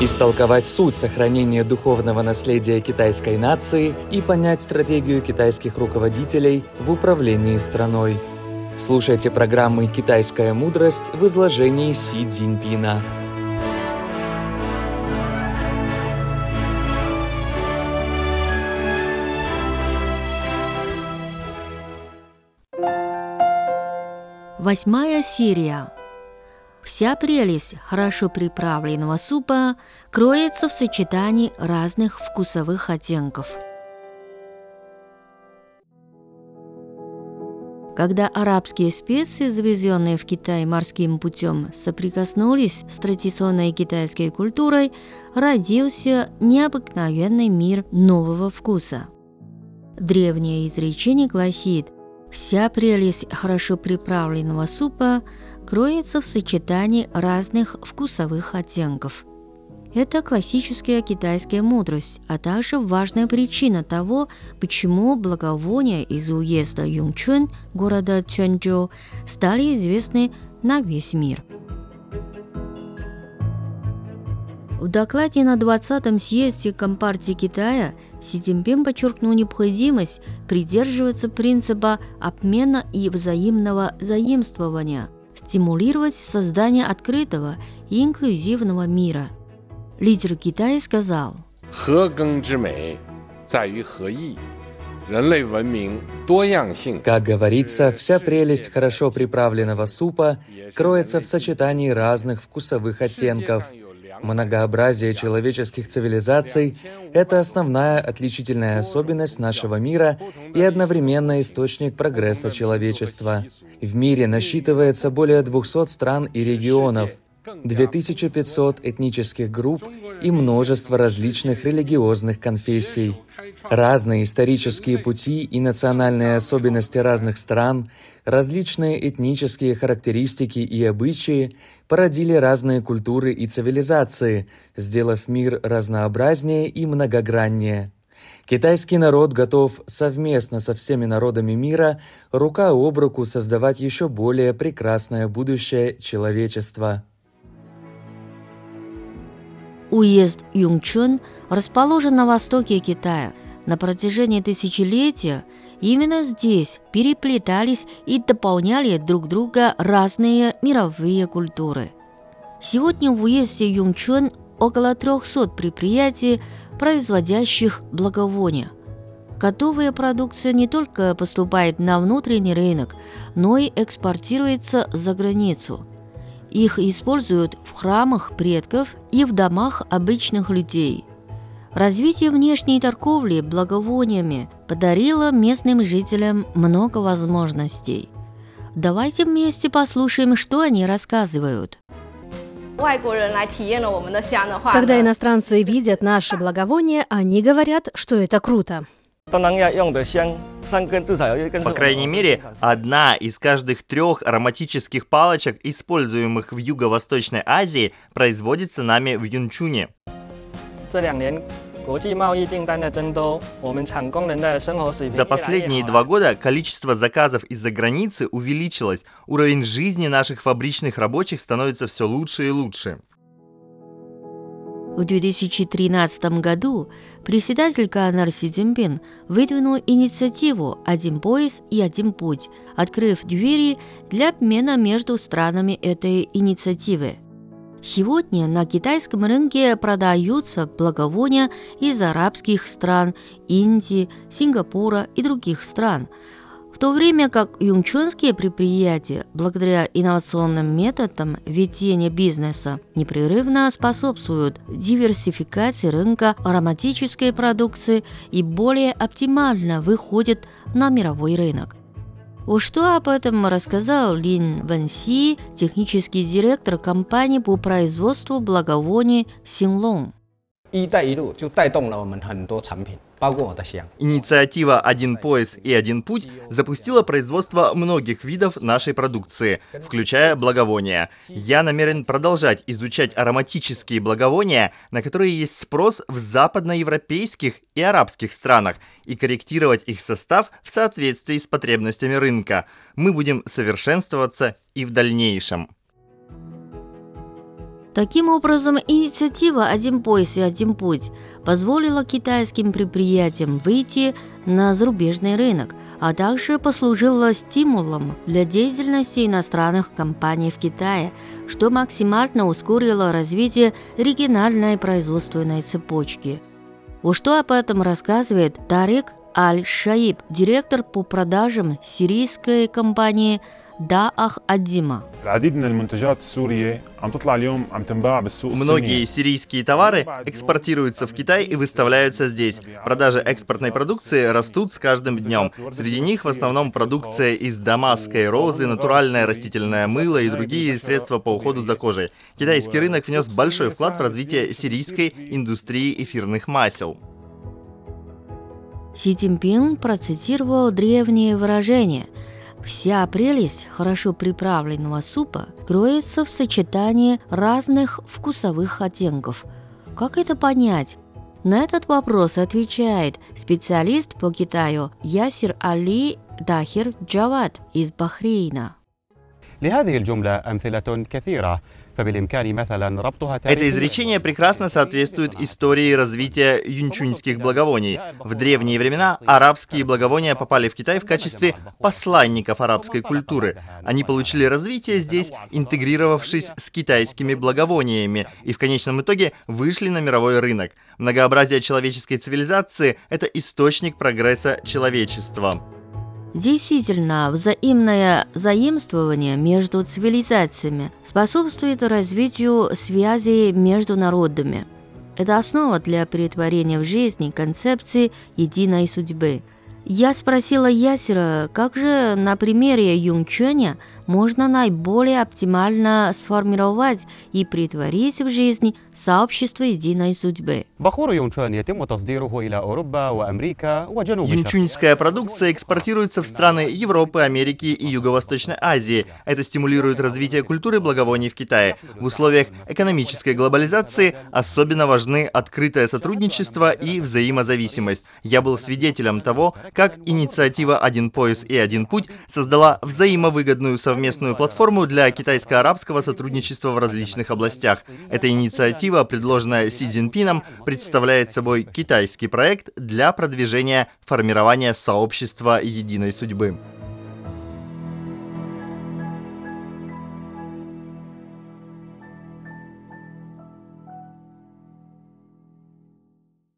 истолковать суть сохранения духовного наследия китайской нации и понять стратегию китайских руководителей в управлении страной. Слушайте программы «Китайская мудрость» в изложении Си Цзиньпина. Восьмая серия. Вся прелесть хорошо приправленного супа кроется в сочетании разных вкусовых оттенков. Когда арабские специи, завезенные в Китай морским путем, соприкоснулись с традиционной китайской культурой, родился необыкновенный мир нового вкуса. Древнее изречение гласит Вся прелесть хорошо приправленного супа кроется в сочетании разных вкусовых оттенков. Это классическая китайская мудрость, а также важная причина того, почему благовония из уезда Юнчун, города Цюаньчжоу, стали известны на весь мир. В докладе на 20-м съезде Компартии Китая Си Цзиньпин подчеркнул необходимость придерживаться принципа обмена и взаимного заимствования, стимулировать создание открытого и инклюзивного мира. Лидер Китая сказал, как говорится, вся прелесть хорошо приправленного супа кроется в сочетании разных вкусовых оттенков – Многообразие человеческих цивилизаций – это основная отличительная особенность нашего мира и одновременно источник прогресса человечества. В мире насчитывается более 200 стран и регионов – 2500 этнических групп и множество различных религиозных конфессий. Разные исторические пути и национальные особенности разных стран, различные этнические характеристики и обычаи породили разные культуры и цивилизации, сделав мир разнообразнее и многограннее. Китайский народ готов совместно со всеми народами мира рука об руку создавать еще более прекрасное будущее человечества. Уезд Юнгчун расположен на востоке Китая. На протяжении тысячелетия именно здесь переплетались и дополняли друг друга разные мировые культуры. Сегодня в уезде Юнгчун около 300 предприятий, производящих благовония. Готовая продукция не только поступает на внутренний рынок, но и экспортируется за границу – их используют в храмах предков и в домах обычных людей. Развитие внешней торговли благовониями подарило местным жителям много возможностей. Давайте вместе послушаем, что они рассказывают. Когда иностранцы видят наши благовония, они говорят, что это круто. По крайней мере, одна из каждых трех ароматических палочек, используемых в Юго-Восточной Азии, производится нами в Юнчуне. За последние два года количество заказов из-за границы увеличилось, уровень жизни наших фабричных рабочих становится все лучше и лучше. В 2013 году председатель КНР Си Цзиньпин выдвинул инициативу «Один пояс и один путь», открыв двери для обмена между странами этой инициативы. Сегодня на китайском рынке продаются благовония из арабских стран, Индии, Сингапура и других стран – в то время как юнчунские предприятия, благодаря инновационным методам ведения бизнеса, непрерывно способствуют диверсификации рынка ароматической продукции и более оптимально выходят на мировой рынок. Вот что об этом рассказал Лин Вэнси, технический директор компании по производству благовоний Синлong. 一带一路就带动了我们很多产品。 Инициатива «Один пояс и один путь» запустила производство многих видов нашей продукции, включая благовония. Я намерен продолжать изучать ароматические благовония, на которые есть спрос в западноевропейских и арабских странах, и корректировать их состав в соответствии с потребностями рынка. Мы будем совершенствоваться и в дальнейшем. Таким образом, инициатива «Один пояс и один путь» позволила китайским предприятиям выйти на зарубежный рынок, а также послужила стимулом для деятельности иностранных компаний в Китае, что максимально ускорило развитие региональной производственной цепочки. Вот что об этом рассказывает Тарик Аль-Шаиб, директор по продажам сирийской компании Даах Адима. Многие сирийские товары экспортируются в Китай и выставляются здесь. Продажи экспортной продукции растут с каждым днем. Среди них в основном продукция из дамасской розы, натуральное растительное мыло и другие средства по уходу за кожей. Китайский рынок внес большой вклад в развитие сирийской индустрии эфирных масел. Си Цзиньпин процитировал древнее выражение «Вся прелесть хорошо приправленного супа кроется в сочетании разных вкусовых оттенков». Как это понять? На этот вопрос отвечает специалист по Китаю Ясир Али Дахир Джавад из Бахрейна. لهذه الجملة أمثلة كثيرة это изречение прекрасно соответствует истории развития юнчуньских благовоний. В древние времена арабские благовония попали в Китай в качестве посланников арабской культуры. Они получили развитие здесь, интегрировавшись с китайскими благовониями, и в конечном итоге вышли на мировой рынок. Многообразие человеческой цивилизации — это источник прогресса человечества. Действительно, взаимное заимствование между цивилизациями способствует развитию связей между народами. Это основа для претворения в жизнь концепции единой судьбы – я спросила Ясера, как же на примере Юнченя можно наиболее оптимально сформировать и притворить в жизнь сообщество единой судьбы. Юнчуньская продукция экспортируется в страны Европы, Америки и Юго-Восточной Азии. Это стимулирует развитие культуры благовоний в Китае. В условиях экономической глобализации особенно важны открытое сотрудничество и взаимозависимость. Я был свидетелем того, как инициатива «Один пояс и один путь» создала взаимовыгодную совместную платформу для китайско-арабского сотрудничества в различных областях. Эта инициатива, предложенная Си Цзиньпином, представляет собой китайский проект для продвижения формирования сообщества единой судьбы.